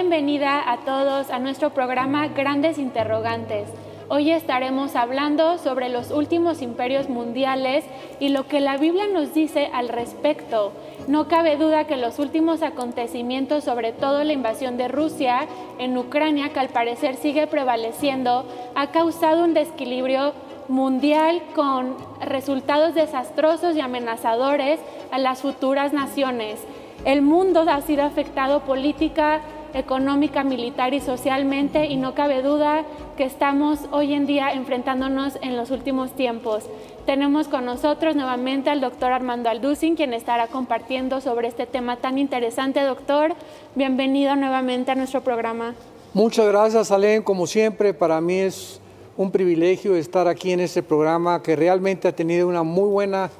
Bienvenida a todos a nuestro programa Grandes Interrogantes. Hoy estaremos hablando sobre los últimos imperios mundiales y lo que la Biblia nos dice al respecto. No cabe duda que los últimos acontecimientos, sobre todo la invasión de Rusia en Ucrania, que al parecer sigue prevaleciendo, ha causado un desequilibrio mundial con resultados desastrosos y amenazadores a las futuras naciones. El mundo ha sido afectado política, económica, militar y socialmente y no cabe duda que estamos hoy en día enfrentándonos en los últimos tiempos. Tenemos con nosotros nuevamente al doctor Armando Alducin, quien estará compartiendo sobre este tema tan interesante. Doctor, bienvenido nuevamente a nuestro programa. Muchas gracias, Alén. Como siempre, para mí es un privilegio estar aquí en este programa que realmente ha tenido una muy buena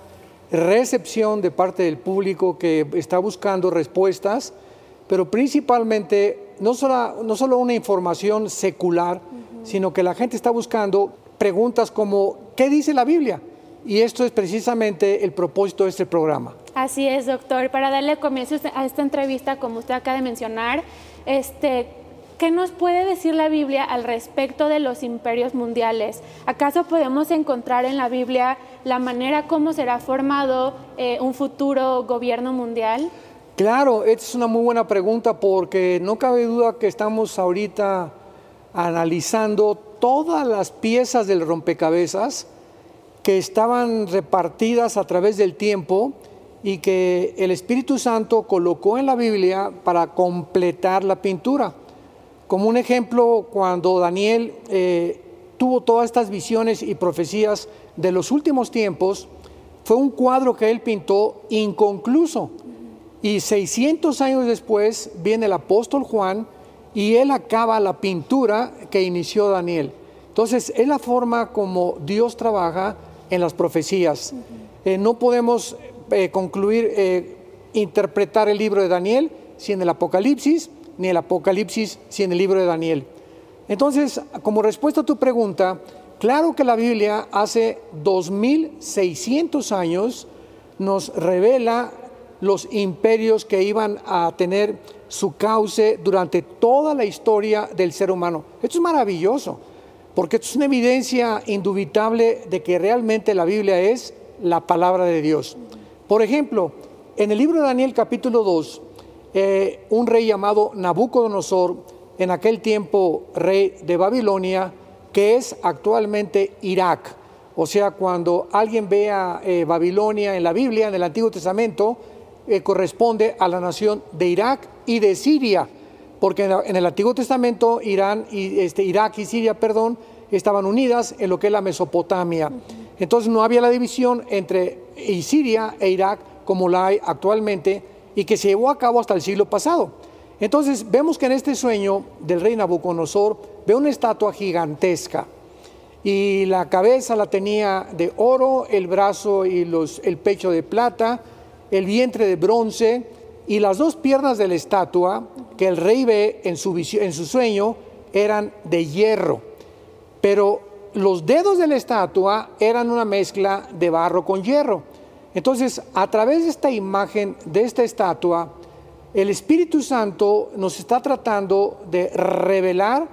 recepción de parte del público que está buscando respuestas, pero principalmente no solo, no solo una información secular, sino que la gente está buscando preguntas como, ¿qué dice la Biblia? Y esto es precisamente el propósito de este programa. Así es, doctor. Para darle comienzo a esta entrevista, como usted acaba de mencionar, este, ¿qué nos puede decir la Biblia al respecto de los imperios mundiales? ¿Acaso podemos encontrar en la Biblia la manera como será formado eh, un futuro gobierno mundial? Claro, esta es una muy buena pregunta porque no cabe duda que estamos ahorita analizando todas las piezas del rompecabezas que estaban repartidas a través del tiempo y que el Espíritu Santo colocó en la Biblia para completar la pintura. Como un ejemplo, cuando Daniel eh, tuvo todas estas visiones y profecías de los últimos tiempos, fue un cuadro que él pintó inconcluso. Y 600 años después viene el apóstol Juan y él acaba la pintura que inició Daniel. Entonces, es la forma como Dios trabaja en las profecías. Eh, no podemos eh, concluir, eh, interpretar el libro de Daniel sin el Apocalipsis, ni el Apocalipsis sin el libro de Daniel. Entonces, como respuesta a tu pregunta, claro que la Biblia hace 2600 años nos revela los imperios que iban a tener su cauce durante toda la historia del ser humano. Esto es maravilloso, porque esto es una evidencia indubitable de que realmente la Biblia es la palabra de Dios. Por ejemplo, en el libro de Daniel capítulo 2, eh, un rey llamado Nabucodonosor, en aquel tiempo rey de Babilonia, que es actualmente Irak. O sea, cuando alguien vea eh, Babilonia en la Biblia, en el Antiguo Testamento, eh, corresponde a la nación de Irak y de Siria, porque en, el Antiguo Testamento Irán y este, Irak y Siria, perdón, estaban unidas en lo que es la Mesopotamia. Entonces no había la división entre Siria e Irak como la hay actualmente y que se llevó a cabo hasta el siglo pasado. Entonces vemos que en este sueño del rey Nabucodonosor ve una estatua gigantesca y la cabeza la tenía de oro, el brazo y los, el pecho de plata, el vientre de bronce y las dos piernas de la estatua que el rey ve en su, sueño eran de hierro. Pero los dedos de la estatua eran una mezcla de barro con hierro. Entonces, a través de esta imagen, de esta estatua, el Espíritu Santo nos está tratando de revelar,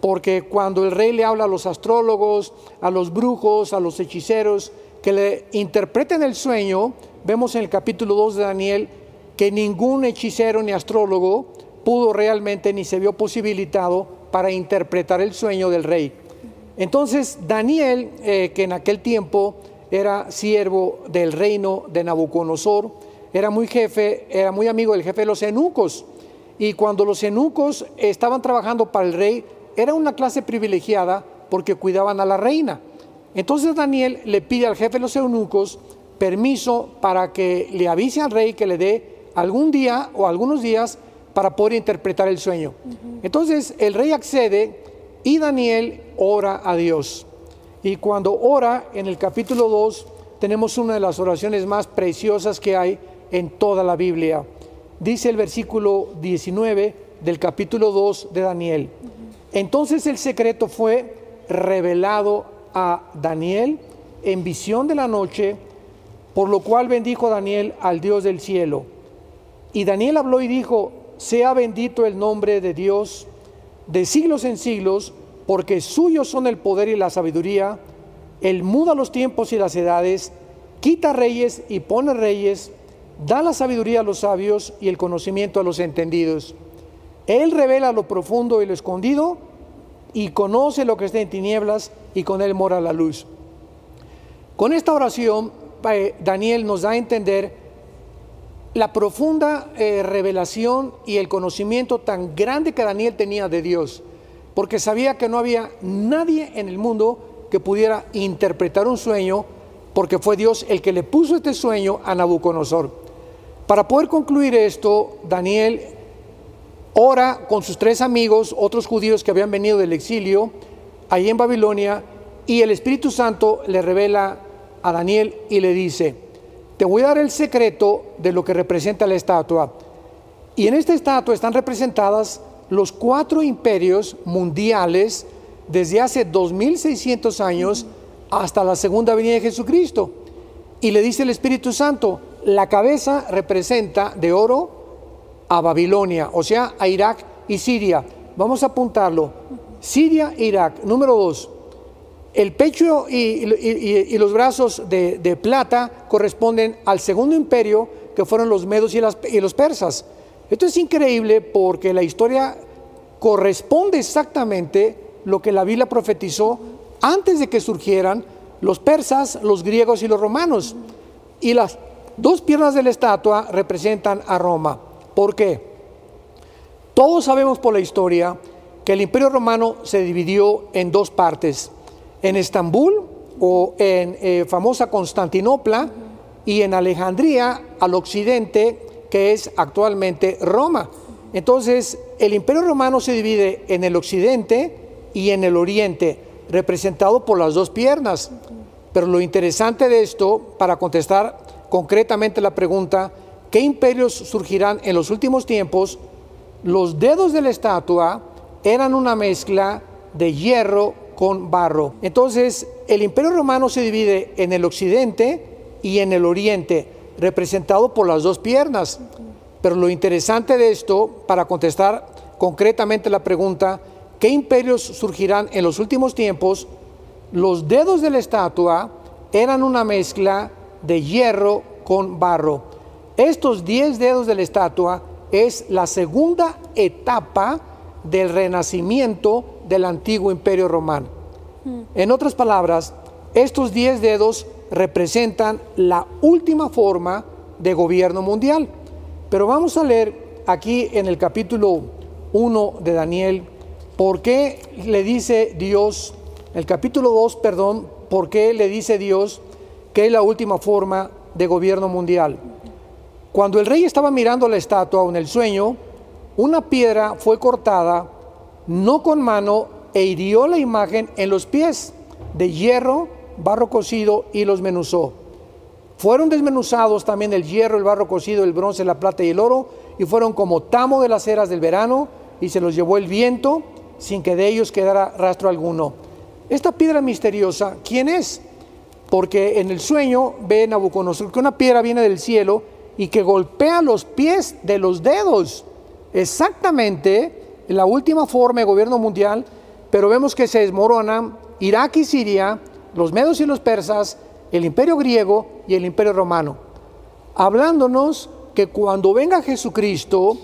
porque cuando el rey le habla a los astrólogos, a los brujos, a los hechiceros, que le interpreten el sueño, vemos en el capítulo 2 de Daniel que ningún hechicero ni astrólogo pudo realmente ni se vio posibilitado para interpretar el sueño del rey. Entonces Daniel, eh, que en aquel tiempo era siervo del reino de Nabucodonosor, era muy jefe, era muy amigo del jefe de los eunucos. Y cuando los eunucos estaban trabajando para el rey, era una clase privilegiada porque cuidaban a la reina. Entonces Daniel le pide al jefe de los eunucos permiso para que le avise al rey que le dé algún día o algunos días para poder interpretar el sueño. Entonces el rey accede y Daniel ora a Dios. Y cuando ora en el capítulo 2 tenemos una de las oraciones más preciosas que hay en toda la Biblia. Dice el versículo 19 del capítulo 2 de Daniel. Entonces el secreto fue revelado a Daniel en visión de la noche por lo cual bendijo Daniel al Dios del cielo. Y Daniel habló y dijo, sea bendito el nombre de Dios de siglos en siglos, porque suyos son el poder y la sabiduría. Él muda los tiempos y las edades, quita reyes y pone reyes, da la sabiduría a los sabios y el conocimiento a los entendidos. Él revela lo profundo y lo escondido y conoce lo que está en tinieblas y con él mora la luz. Con esta oración, eh, Daniel nos da a entender la profunda eh, revelación y el conocimiento tan grande que Daniel tenía de Dios, porque sabía que no había nadie en el mundo que pudiera interpretar un sueño, porque fue Dios el que le puso este sueño a Nabucodonosor. Para poder concluir esto, Daniel ora con sus tres amigos, otros judíos que habían venido del exilio, ahí en Babilonia, y el Espíritu Santo le revela a Daniel y le dice, te voy a dar el secreto de lo que representa la estatua. Y en esta estatua están representadas los cuatro imperios mundiales desde hace 2600 años hasta la segunda venida de Jesucristo. Y le dice el Espíritu Santo, la cabeza representa de oro a Babilonia, o sea, a Irak y Siria. Vamos a apuntarlo. Siria e Irak. Número dos, el pecho y, los brazos de, plata corresponden al segundo imperio, que fueron los medos y, los persas. Esto es increíble porque la historia corresponde exactamente lo que la Biblia profetizó antes de que surgieran los persas, los griegos y los romanos. Y las dos piernas de la estatua representan a Roma. ¿Por qué? Todos sabemos por la historia que el imperio romano se dividió en dos partes en Estambul o en eh, famosa Constantinopla y en Alejandría al occidente, que es actualmente Roma. Entonces, el imperio romano se divide en el occidente y en el oriente, representado por las dos piernas. Pero lo interesante de esto, para contestar concretamente la pregunta, ¿qué imperios surgirán en los últimos tiempos? Los dedos de la estatua eran una mezcla de hierro con barro. Entonces, el imperio romano se divide en el occidente y en el oriente, representado por las dos piernas. Pero lo interesante de esto, para contestar concretamente la pregunta, ¿qué imperios surgirán en los últimos tiempos? Los dedos de la estatua eran una mezcla de hierro con barro. Estos diez dedos de la estatua es la segunda etapa del renacimiento del antiguo imperio romano. En otras palabras, estos diez dedos representan la última forma de gobierno mundial. Pero vamos a leer aquí en el capítulo 1 de Daniel, por qué le dice Dios, el capítulo 2, perdón, por qué le dice Dios que es la última forma de gobierno mundial. Cuando el rey estaba mirando la estatua en el sueño, una piedra fue cortada, no con mano, e hirió la imagen en los pies, de hierro, barro cocido, y los menuzó. Fueron desmenuzados también el hierro, el barro cocido, el bronce, la plata y el oro, y fueron como tamo de las eras del verano, y se los llevó el viento, sin que de ellos quedara rastro alguno. Esta piedra misteriosa, ¿quién es? Porque en el sueño ve Nabucodonosor que una piedra viene del cielo y que golpea los pies de los dedos exactamente la última forma de gobierno mundial, pero vemos que se desmoronan Irak y Siria, los medos y los persas, el imperio griego y el imperio romano, hablándonos que cuando venga Jesucristo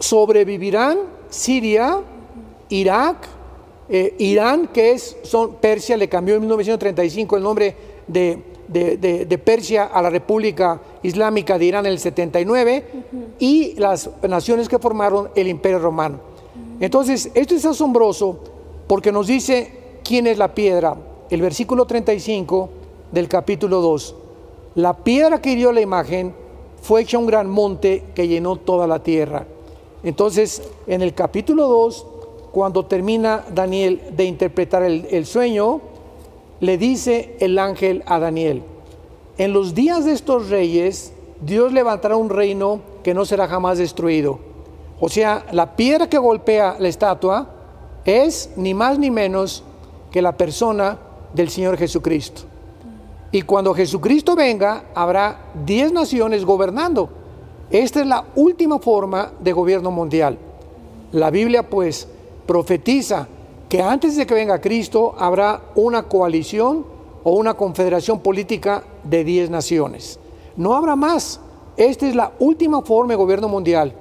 sobrevivirán Siria, Irak, eh, Irán, que es son, Persia, le cambió en 1935 el nombre de de, Persia a la República Islámica de Irán en el 79 y las naciones que formaron el Imperio Romano. Entonces, esto es asombroso porque nos dice quién es la piedra. El versículo 35 del capítulo 2. La piedra que hirió la imagen fue hecha un gran monte que llenó toda la tierra. Entonces, en el capítulo 2, cuando termina Daniel de interpretar el, el sueño, le dice el ángel a Daniel, en los días de estos reyes, Dios levantará un reino que no será jamás destruido. O sea, la piedra que golpea la estatua es ni más ni menos que la persona del Señor Jesucristo. Y cuando Jesucristo venga, habrá diez naciones gobernando. Esta es la última forma de gobierno mundial. La Biblia pues profetiza que antes de que venga Cristo habrá una coalición o una confederación política de 10 naciones. No habrá más. Esta es la última forma de gobierno mundial.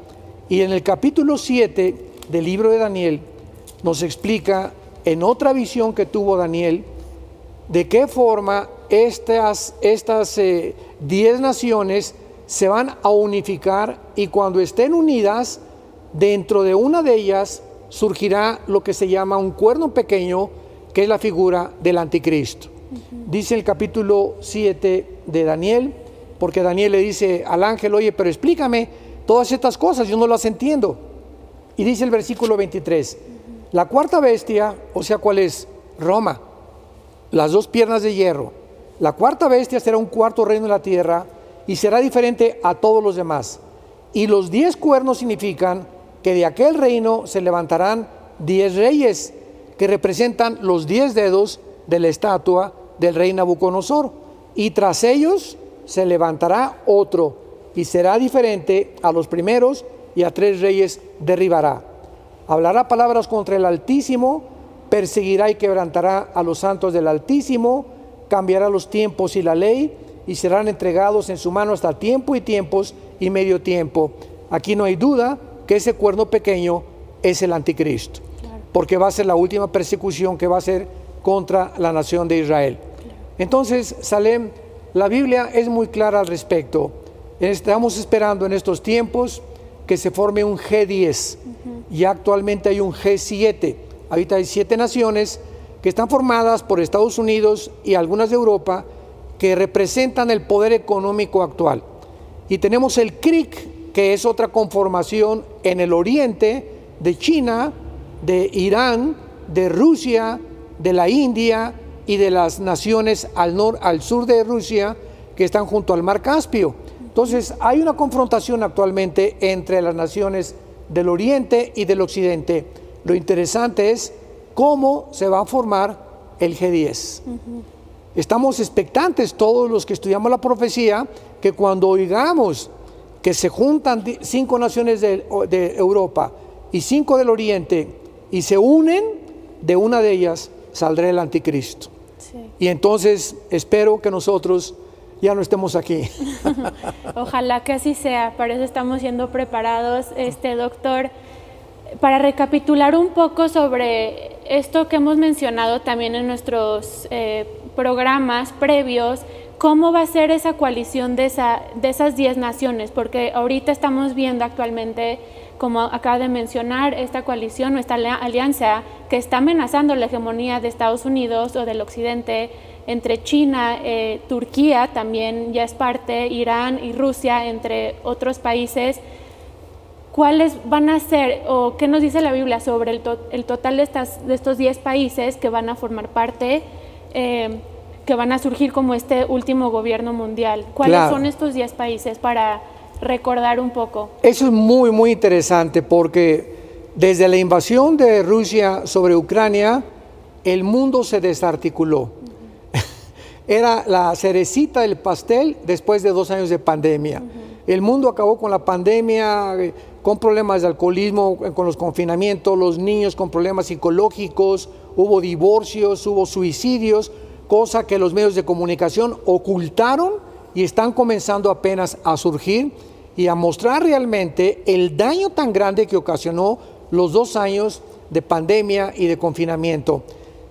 Y en el capítulo 7 del libro de Daniel nos explica en otra visión que tuvo Daniel de qué forma estas 10 estas, eh, naciones se van a unificar y cuando estén unidas, dentro de una de ellas surgirá lo que se llama un cuerno pequeño, que es la figura del anticristo. Dice el capítulo 7 de Daniel, porque Daniel le dice al ángel, oye, pero explícame todas estas cosas, yo no las entiendo. Y dice el versículo 23, la cuarta bestia, o sea, ¿cuál es? Roma, las dos piernas de hierro. La cuarta bestia será un cuarto reino en la tierra y será diferente a todos los demás. Y los diez cuernos significan que de aquel reino se levantarán diez reyes que representan los diez dedos de la estatua del rey Nabucodonosor. Y tras ellos se levantará otro y será diferente a los primeros y a tres reyes derribará. Hablará palabras contra el Altísimo, perseguirá y quebrantará a los santos del Altísimo, cambiará los tiempos y la ley y serán entregados en su mano hasta tiempo y tiempos y medio tiempo. Aquí no hay duda que ese cuerno pequeño es el anticristo, porque va a ser la última persecución que va a ser contra la nación de Israel. Entonces, Salem, la Biblia es muy clara al respecto. Estamos esperando en estos tiempos que se forme un G10. y actualmente hay un G7. Ahorita hay siete naciones que están formadas por Estados Unidos y algunas de Europa que representan el poder económico actual. Y tenemos el CRIC, que es otra conformación en el oriente de China, de Irán, de Rusia, de la India y de las naciones al, al sur de Rusia que están junto al mar Caspio. Entonces hay una confrontación actualmente entre las naciones del oriente y del occidente. Lo interesante es cómo se va a formar el G10. Estamos expectantes todos los que estudiamos la profecía que cuando oigamos que se juntan cinco naciones de, Europa y cinco del Oriente y se unen, de una de ellas saldrá el anticristo. Y entonces espero que nosotros ya no estemos aquí. Ojalá que así sea, para eso estamos siendo preparados, este doctor. Para recapitular un poco sobre esto que hemos mencionado también en nuestros eh, programas previos, cómo va a ser esa coalición de, esa, de esas 10 naciones, porque ahorita estamos viendo actualmente, como acaba de mencionar, esta coalición o esta alianza que está amenazando la hegemonía de Estados Unidos o del Occidente entre China, eh, Turquía también ya es parte, Irán y Rusia, entre otros países. ¿Cuáles van a ser o qué nos dice la Biblia sobre el, el total de, estas, de estos 10 países que van a formar parte? Eh, que van a surgir como este último gobierno mundial. ¿Cuáles son estos 10 países para recordar un poco? Eso es muy, muy interesante porque desde la invasión de Rusia sobre Ucrania, el mundo se desarticuló. Era la cerecita del pastel después de dos años de pandemia. El mundo acabó con la pandemia, eh, con problemas de alcoholismo, eh, con los confinamientos, los niños con problemas psicológicos, hubo divorcios, hubo suicidios, cosa que los medios de comunicación ocultaron y están comenzando apenas a surgir y a mostrar realmente el daño tan grande que ocasionó los dos años de pandemia y de confinamiento.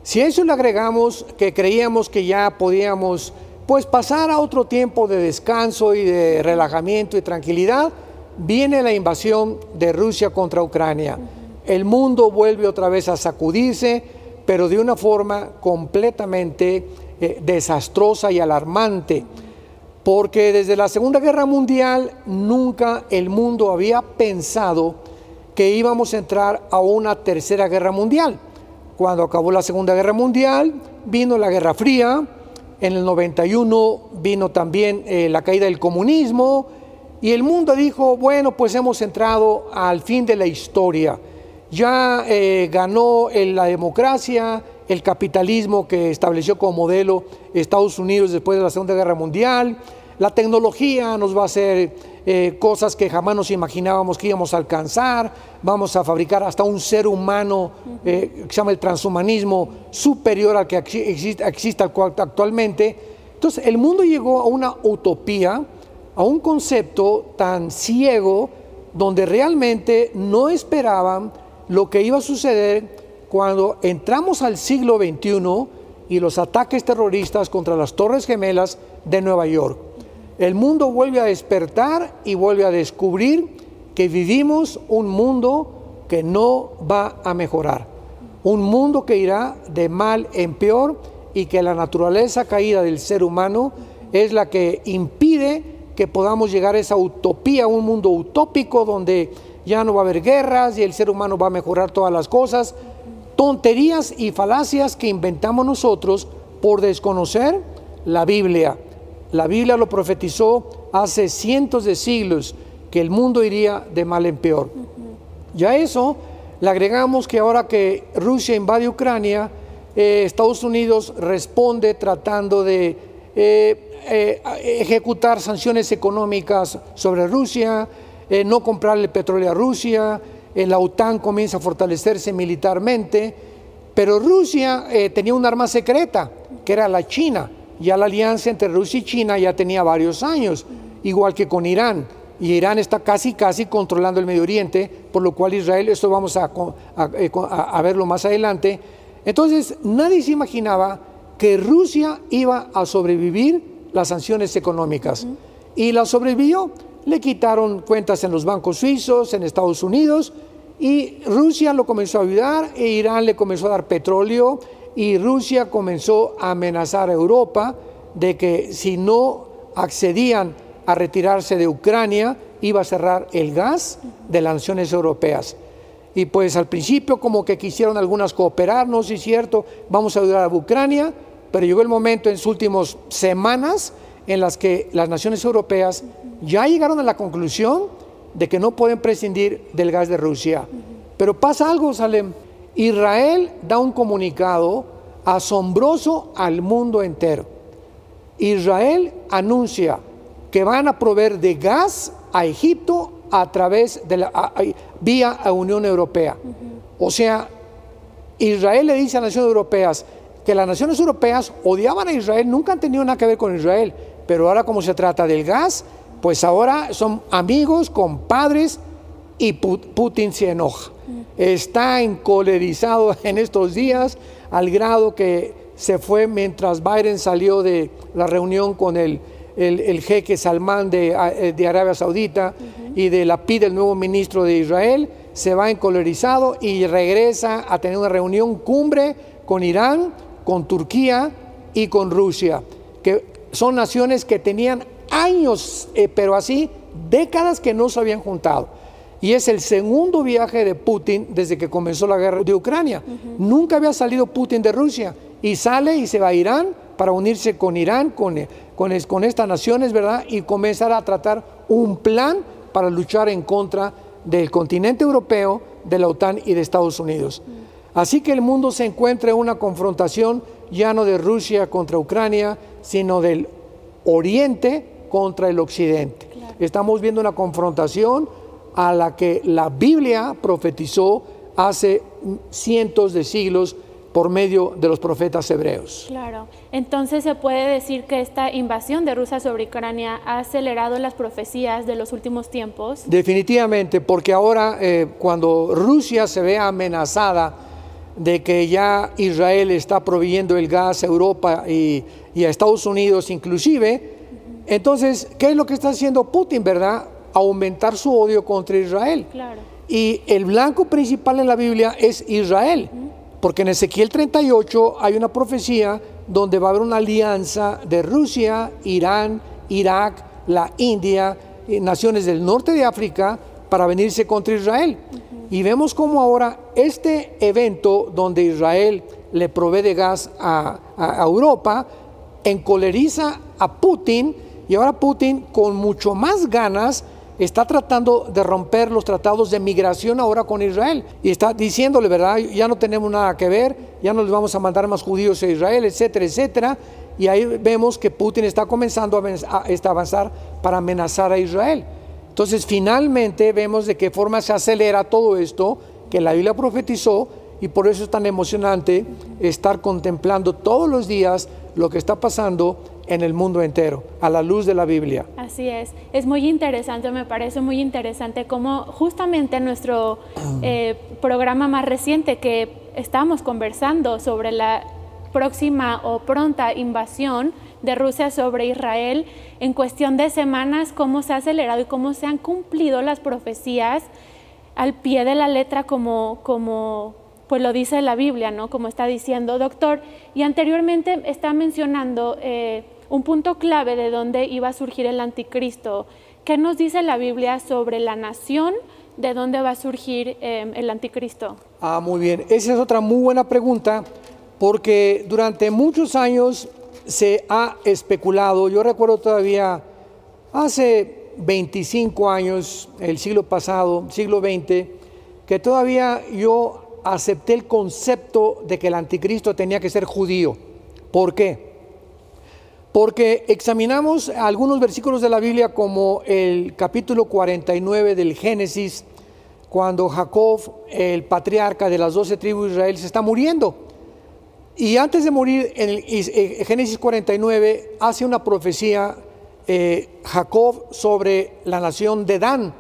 Si a eso le agregamos que creíamos que ya podíamos pues pasar a otro tiempo de descanso y de relajamiento y tranquilidad, viene la invasión de Rusia contra Ucrania. El mundo vuelve otra vez a sacudirse, pero de una forma completamente eh, desastrosa y alarmante, porque desde la Segunda Guerra Mundial nunca el mundo había pensado que íbamos a entrar a una tercera guerra mundial. Cuando acabó la Segunda Guerra Mundial, vino la Guerra Fría, en el 91 vino también eh, la caída del comunismo, y el mundo dijo, bueno, pues hemos entrado al fin de la historia ya eh, ganó la democracia, el capitalismo que estableció como modelo Estados Unidos después de la Segunda Guerra Mundial, la tecnología nos va a hacer eh, cosas que jamás nos imaginábamos que íbamos a alcanzar, vamos a fabricar hasta un ser humano eh, que se llama el transhumanismo superior al que existe, existe actualmente. Entonces el mundo llegó a una utopía, a un concepto tan ciego donde realmente no esperaban lo que iba a suceder cuando entramos al siglo XXI y los ataques terroristas contra las Torres Gemelas de Nueva York. El mundo vuelve a despertar y vuelve a descubrir que vivimos un mundo que no va a mejorar, un mundo que irá de mal en peor y que la naturaleza caída del ser humano es la que impide que podamos llegar a esa utopía, un mundo utópico donde ya no va a haber guerras y el ser humano va a mejorar todas las cosas. Tonterías y falacias que inventamos nosotros por desconocer la Biblia. La Biblia lo profetizó hace cientos de siglos que el mundo iría de mal en peor. Ya eso le agregamos que ahora que Rusia invade Ucrania, eh, Estados Unidos responde tratando de eh, eh, ejecutar sanciones económicas sobre Rusia, eh, no comprarle petróleo a Rusia, eh, la OTAN comienza a fortalecerse militarmente, pero Rusia tenía un arma secreta, que era la China. Ya la alianza entre Rusia y China ya tenía varios años, igual que con Irán. Y Irán está casi, casi controlando el Medio Oriente, por lo cual Israel, esto vamos a, a verlo más adelante. Entonces, nadie se imaginaba que Rusia iba a sobrevivir las sanciones económicas. Y la sobrevivió. Le quitaron cuentas en los bancos suizos, en Estados Unidos, y Rusia lo comenzó a ayudar, e Irán le comenzó a dar petróleo, y Rusia comenzó a amenazar a Europa de que si no accedían a retirarse de Ucrania, iba a cerrar el gas de las naciones europeas. Y pues al principio como que quisieron algunas cooperarnos, y cierto, vamos a ayudar a Ucrania, pero llegó el momento en sus últimas semanas en las que las naciones europeas ya llegaron a la conclusión de que no pueden prescindir del gas de Rusia. Pero pasa algo, Salem. Israel da un comunicado asombroso al mundo entero. Israel anuncia que van a proveer de gas a Egipto a través de la vía a Unión Europea. O sea, Israel le dice a las naciones europeas, que las naciones europeas odiaban a Israel, nunca han tenido nada que ver con Israel, pero ahora como se trata del gas, pues ahora son amigos, compadres y Putin se enoja. Está encolerizado en estos días al grado que se fue mientras Biden salió de la reunión con el, el, jeque Salman de, eh, de, Arabia Saudita y de la PID, el nuevo ministro de Israel, se va encolerizado y regresa a tener una reunión cumbre con Irán, con Turquía y con Rusia, que son naciones que tenían años, eh, pero así décadas que no se habían juntado. Y es el segundo viaje de Putin desde que comenzó la guerra de Ucrania. Nunca había salido Putin de Rusia y sale y se va a Irán para unirse con Irán, con, eh, con, con estas naciones, ¿verdad? Y comenzar a tratar un plan para luchar en contra del continente europeo, de la OTAN y de Estados Unidos. Así que el mundo se encuentra en una confrontación ya no de Rusia contra Ucrania, sino del Oriente contra el Occidente. Estamos viendo una confrontación a la que la Biblia profetizó hace cientos de siglos por medio de los profetas hebreos. Claro, entonces se puede decir que esta invasión de Rusia sobre Ucrania ha acelerado las profecías de los últimos tiempos. Definitivamente, porque ahora eh, cuando Rusia se ve amenazada de que ya Israel está proveyendo el gas a Europa y, a Estados Unidos inclusive. Entonces, ¿qué es lo que está haciendo Putin, verdad? Aumentar su odio contra Israel. Y el blanco principal en la Biblia es Israel, porque en Ezequiel 38 hay una profecía donde va a haber una alianza de Rusia, Irán, Irak, la India, naciones del norte de África, para venirse contra Israel. Y vemos como ahora este evento donde Israel le provee de gas a, Europa, encoleriza a Putin y ahora Putin con mucho más ganas está tratando de romper los tratados de migración ahora con Israel y está diciéndole, ¿verdad? Ya no tenemos nada que ver, ya no les vamos a mandar más judíos a Israel, etcétera, etcétera. y ahí vemos que Putin está comenzando a está avanzar para amenazar a Israel. Entonces, finalmente vemos de qué forma se acelera todo esto que la Biblia profetizó y por eso es tan emocionante estar contemplando todos los días lo que está pasando en el mundo entero, a la luz de la Biblia. Así es, es muy interesante, me parece muy interesante cómo justamente en nuestro eh, programa más reciente que estamos conversando sobre la próxima o pronta invasión de Rusia sobre Israel, en cuestión de semanas, cómo se ha acelerado y cómo se han cumplido las profecías al pie de la letra como, como pues lo dice la Biblia, ¿no? Como está diciendo, doctor. Y anteriormente está mencionando eh, un punto clave de dónde iba a surgir el anticristo. ¿Qué nos dice la Biblia sobre la nación de dónde va a surgir eh, el anticristo? Ah, muy bien. Esa es otra muy buena pregunta porque durante muchos años se ha especulado, yo recuerdo todavía hace 25 años, el siglo pasado, siglo XX, que todavía yo acepté el concepto de que el anticristo tenía que ser judío. ¿Por qué? Porque examinamos algunos versículos de la Biblia como el capítulo 49 del Génesis, cuando Jacob, el patriarca de las doce tribus de Israel, se está muriendo. Y antes de morir, en el eh, Génesis 49 hace una profecía eh, Jacob sobre la nación de Dan.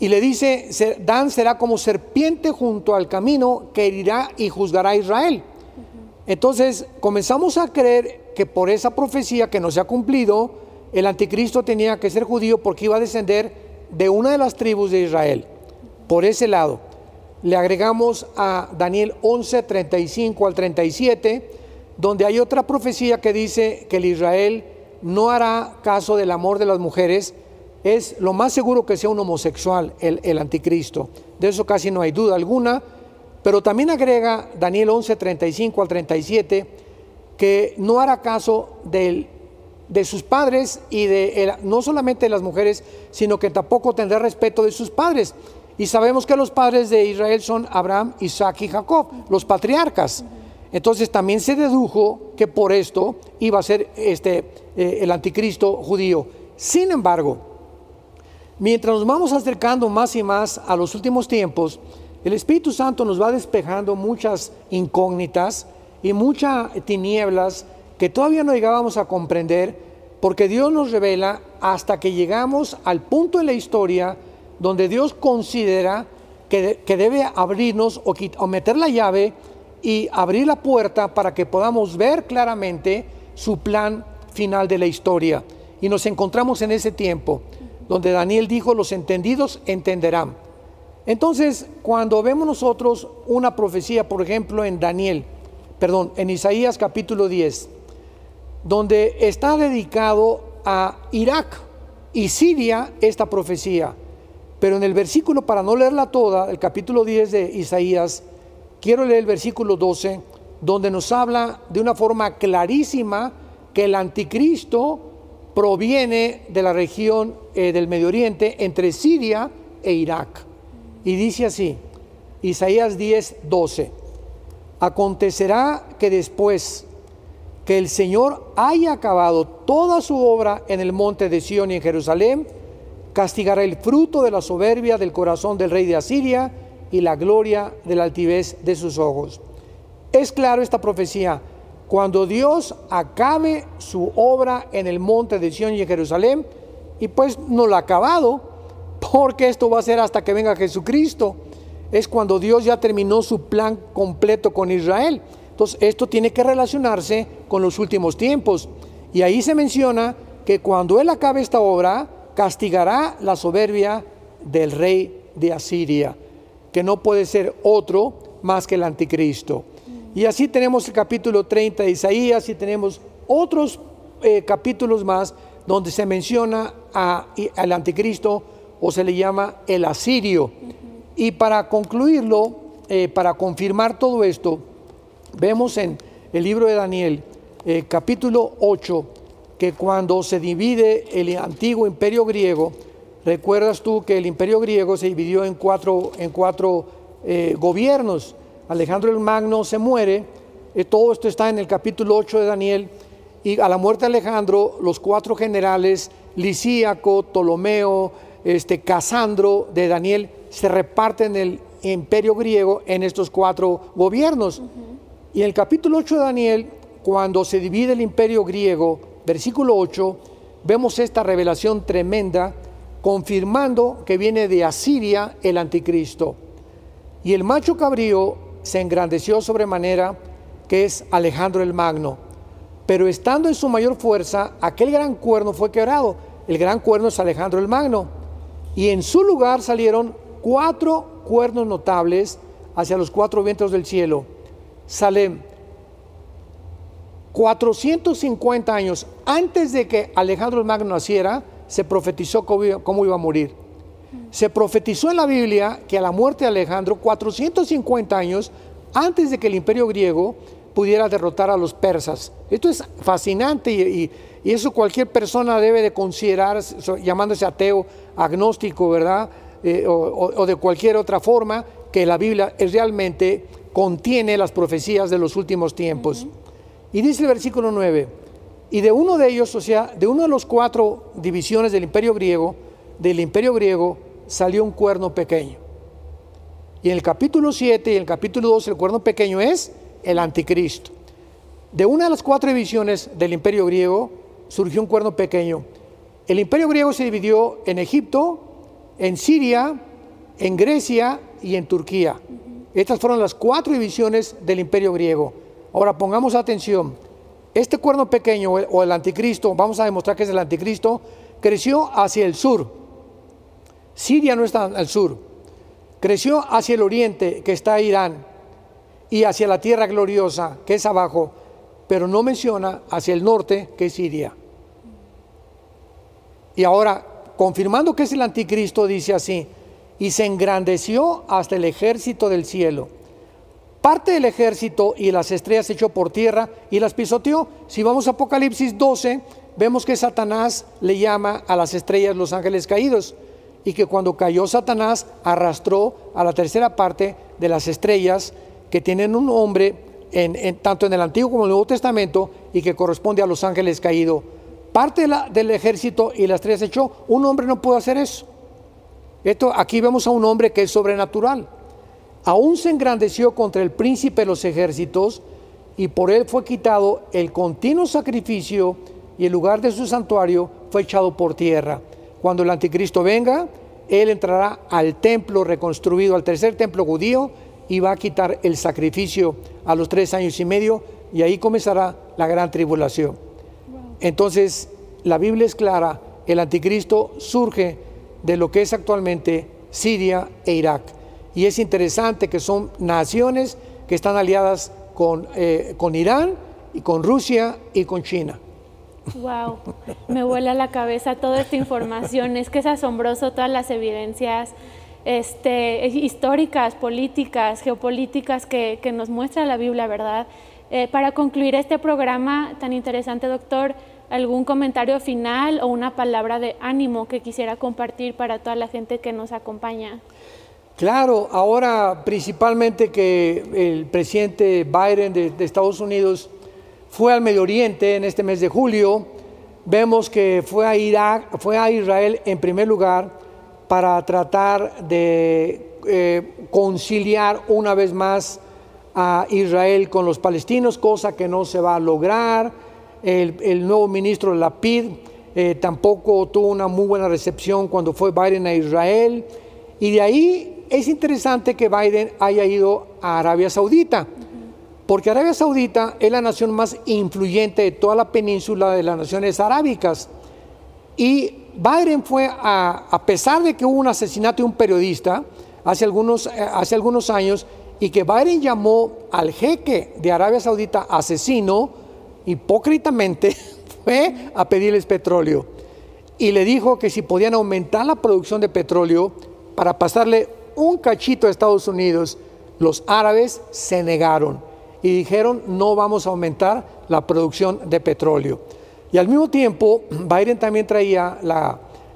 Y le dice, Dan será como serpiente junto al camino que herirá y juzgará a Israel. Entonces comenzamos a creer que por esa profecía que no se ha cumplido, el anticristo tenía que ser judío porque iba a descender de una de las tribus de Israel. Por ese lado, le agregamos a Daniel 11, 35 al 37, donde hay otra profecía que dice que el Israel no hará caso del amor de las mujeres, es lo más seguro que sea un homosexual, el, el anticristo. De eso casi no hay duda alguna. Pero también agrega Daniel 11, 35 al 37, que no hará caso del, de sus padres y de no solamente de las mujeres, sino que tampoco tendrá respeto de sus padres. Y sabemos que los padres de Israel son Abraham, Isaac y Jacob, los patriarcas. Entonces también se dedujo que por esto iba a ser este, eh, el anticristo judío. Sin embargo, mientras nos vamos acercando más y más a los últimos tiempos, el Espíritu Santo nos va despejando muchas incógnitas y muchas tinieblas que todavía no llegábamos a comprender, porque Dios nos revela hasta que llegamos al punto en la historia donde Dios considera que, que debe abrirnos o, o meter la llave y abrir la puerta para que podamos ver claramente su plan final de la historia. Y nos encontramos en ese tiempo donde Daniel dijo, los entendidos entenderán. Entonces, cuando vemos nosotros una profecía, por ejemplo, en Daniel, perdón, en Isaías capítulo 10, donde está dedicado a Irak y Siria esta profecía, pero en el versículo, para no leerla toda, el capítulo 10 de Isaías, quiero leer el versículo 12, donde nos habla de una forma clarísima que el anticristo proviene de la región eh, del Medio Oriente entre Siria e Irak. Y dice así, Isaías 10, 12, acontecerá que después que el Señor haya acabado toda su obra en el monte de Sión y en Jerusalén, castigará el fruto de la soberbia del corazón del rey de Asiria y la gloria de la altivez de sus ojos. Es claro esta profecía, cuando Dios acabe su obra en el monte de Sión y en Jerusalén, y pues no lo ha acabado, porque esto va a ser hasta que venga Jesucristo. Es cuando Dios ya terminó su plan completo con Israel. Entonces, esto tiene que relacionarse con los últimos tiempos. Y ahí se menciona que cuando Él acabe esta obra, castigará la soberbia del rey de Asiria, que no puede ser otro más que el anticristo. Y así tenemos el capítulo 30 de Isaías y tenemos otros eh, capítulos más donde se menciona a, al anticristo o se le llama el asirio. Y para concluirlo, eh, para confirmar todo esto, vemos en el libro de Daniel, eh, capítulo 8, que cuando se divide el antiguo imperio griego, recuerdas tú que el imperio griego se dividió en cuatro, en cuatro eh, gobiernos. Alejandro el Magno se muere, todo esto está en el capítulo 8 de Daniel, y a la muerte de Alejandro, los cuatro generales, Lisíaco, Ptolomeo, este, Casandro de Daniel, se reparten el imperio griego en estos cuatro gobiernos. Y en el capítulo 8 de Daniel, cuando se divide el imperio griego, versículo 8, vemos esta revelación tremenda confirmando que viene de Asiria el anticristo. Y el macho cabrío se engrandeció sobremanera, que es Alejandro el Magno. Pero estando en su mayor fuerza, aquel gran cuerno fue quebrado. El gran cuerno es Alejandro el Magno. Y en su lugar salieron cuatro cuernos notables hacia los cuatro vientos del cielo. Salem. 450 años antes de que Alejandro el Magno naciera, se profetizó cómo iba a morir. Se profetizó en la Biblia que a la muerte de Alejandro, 450 años antes de que el imperio griego pudiera derrotar a los persas. Esto es fascinante y, eso cualquier persona debe de considerar, llamándose ateo, agnóstico, ¿verdad? Eh, o, de cualquier otra forma, que la Biblia realmente contiene las profecías de los últimos tiempos. Y dice el versículo 9, y de uno de ellos, o sea, de uno de los cuatro divisiones del imperio griego, del imperio griego, salió un cuerno pequeño. Y en el capítulo 7 y en el capítulo 2 el cuerno pequeño es el anticristo. De una de las cuatro divisiones del imperio griego surgió un cuerno pequeño. El imperio griego se dividió en Egipto, en Siria, en Grecia y en Turquía. Estas fueron las cuatro divisiones del imperio griego. Ahora pongamos atención. Este cuerno pequeño o el anticristo, vamos a demostrar que es el anticristo, creció hacia el sur. Siria no está al sur. Creció hacia el oriente, que está Irán y hacia la tierra gloriosa, que es abajo, pero no menciona hacia el norte, que es Siria. Y ahora, confirmando que es el anticristo, dice así, y se engrandeció hasta el ejército del cielo. Parte del ejército y las estrellas echó por tierra y las pisoteó. Si vamos a Apocalipsis 12, vemos que Satanás le llama a las estrellas los ángeles caídos y que cuando cayó Satanás arrastró a la tercera parte de las estrellas que tienen un nombre tanto en el Antiguo como en el Nuevo Testamento y que corresponde a los ángeles caídos. Parte del ejército y las tres echó, un hombre no puede hacer eso. Esto, aquí vemos a un hombre que es sobrenatural. Aún se engrandeció contra el príncipe de los ejércitos y por él fue quitado el continuo sacrificio y el lugar de su santuario fue echado por tierra. Cuando el anticristo venga, él entrará al templo reconstruido, al tercer templo judío, y va a quitar el sacrificio a los tres años y medio y ahí comenzará la gran tribulación. Entonces, la Biblia es clara, el anticristo surge de lo que es actualmente Siria e Irak. Y es interesante que son naciones que están aliadas con, eh, con Irán y con Rusia y con China. Wow, me vuela la cabeza toda esta información. Es que es asombroso todas las evidencias este, históricas, políticas, geopolíticas que, nos muestra la Biblia, ¿verdad? Eh, para concluir este programa tan interesante, doctor, ¿algún comentario final o una palabra de ánimo que quisiera compartir para toda la gente que nos acompaña? Claro, ahora principalmente que el presidente Biden de, Estados Unidos fue al Medio Oriente en este mes de julio, vemos que fue a Irak, fue a Israel en primer lugar, para tratar de eh, conciliar una vez más a Israel con los palestinos, cosa que no se va a lograr. El, nuevo ministro Lapid eh, tampoco tuvo una muy buena recepción cuando fue Biden a Israel. Y de ahí es interesante que Biden haya ido a Arabia Saudita, porque Arabia Saudita es la nación más influyente de toda la península de las naciones arábicas. Y Biden fue, a, a pesar de que hubo un asesinato de un periodista hace algunos, eh, hace algunos años, y que Biden llamó al jeque de Arabia Saudita asesino, hipócritamente fue a pedirles petróleo. Y le dijo que si podían aumentar la producción de petróleo para pasarle un cachito a Estados Unidos, los árabes se negaron y dijeron no vamos a aumentar la producción de petróleo. Y al mismo tiempo, Biden también traía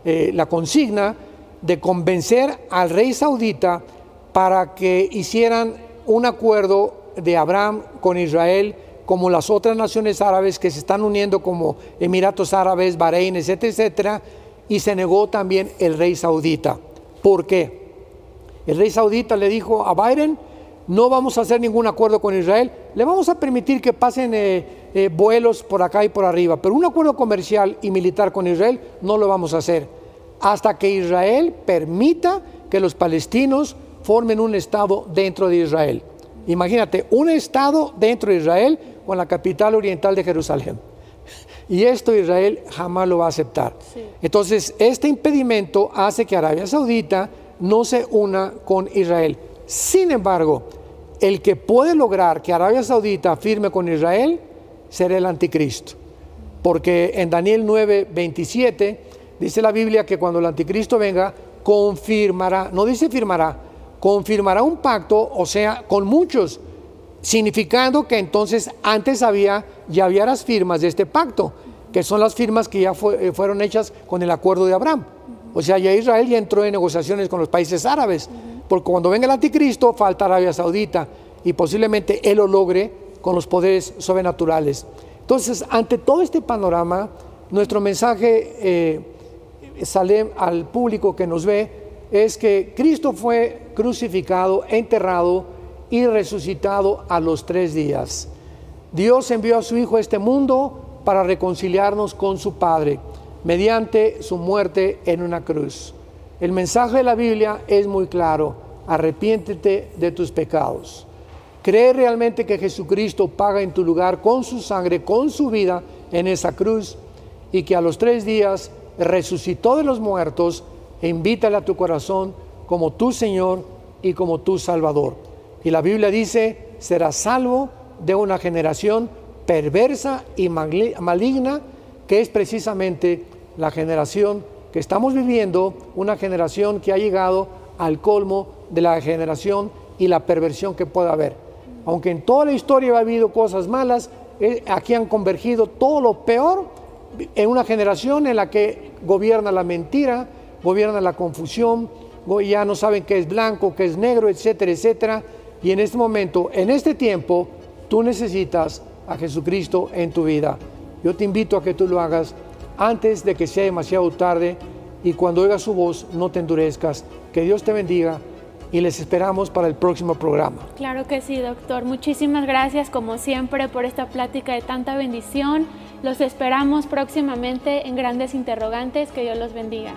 eh, la, consigna de convencer al rey saudita para que hicieran un acuerdo de Abraham con Israel como las otras naciones árabes que se están uniendo como Emiratos Árabes, Bahrein, etcétera, etcétera, y se negó también el rey saudita. ¿Por qué? El rey saudita le dijo a Biden, no vamos a hacer ningún acuerdo con Israel, le vamos a permitir que pasen eh, eh, vuelos por acá y por arriba, pero un acuerdo comercial y militar con Israel no lo vamos a hacer hasta que Israel permita que los palestinos formen un Estado dentro de Israel. Imagínate, un Estado dentro de Israel con la capital oriental de Jerusalén. Y esto Israel jamás lo va a aceptar. Entonces, este impedimento hace que Arabia Saudita no se una con Israel. Sin embargo, el que puede lograr que Arabia Saudita firme con Israel será el anticristo. Porque en Daniel 9, 27 dice la Biblia que cuando el anticristo venga, confirmará, no dice firmará, confirmará un pacto, o sea, con muchos, significando que entonces antes había, ya había las firmas de este pacto, que son las firmas que ya eh, fueron hechas con el acuerdo de Abraham. O sea, ya Israel ya entró en negociaciones con los países árabes, porque cuando venga el anticristo falta Arabia Saudita y posiblemente él lo logre con los poderes sobrenaturales. Entonces, ante todo este panorama, nuestro mensaje eh, sale al público que nos ve es que Cristo fue crucificado, enterrado y resucitado a los tres días. Dios envió a su Hijo a este mundo para reconciliarnos con su Padre mediante su muerte en una cruz. El mensaje de la Biblia es muy claro, arrepiéntete de tus pecados. Cree realmente que Jesucristo paga en tu lugar con su sangre, con su vida en esa cruz y que a los tres días resucitó de los muertos e invítale a tu corazón como tu Señor y como tu Salvador. Y la Biblia dice, serás salvo de una generación perversa y maligna que es precisamente la generación que estamos viviendo, una generación que ha llegado al colmo de la generación y la perversión que pueda haber. Aunque en toda la historia ha habido cosas malas, eh, aquí han convergido todo lo peor en una generación en la que gobierna la mentira, gobierna la confusión, ya no saben qué es blanco, qué es negro, etcétera, etcétera. Y en este momento, en este tiempo, tú necesitas a Jesucristo en tu vida. Yo te invito a que tú lo hagas antes de que sea demasiado tarde y cuando oigas su voz no te endurezcas. Que Dios te bendiga y les esperamos para el próximo programa. Claro que sí, doctor. Muchísimas gracias como siempre por esta plática de tanta bendición. Los esperamos próximamente en Grandes Interrogantes. Que Dios los bendiga.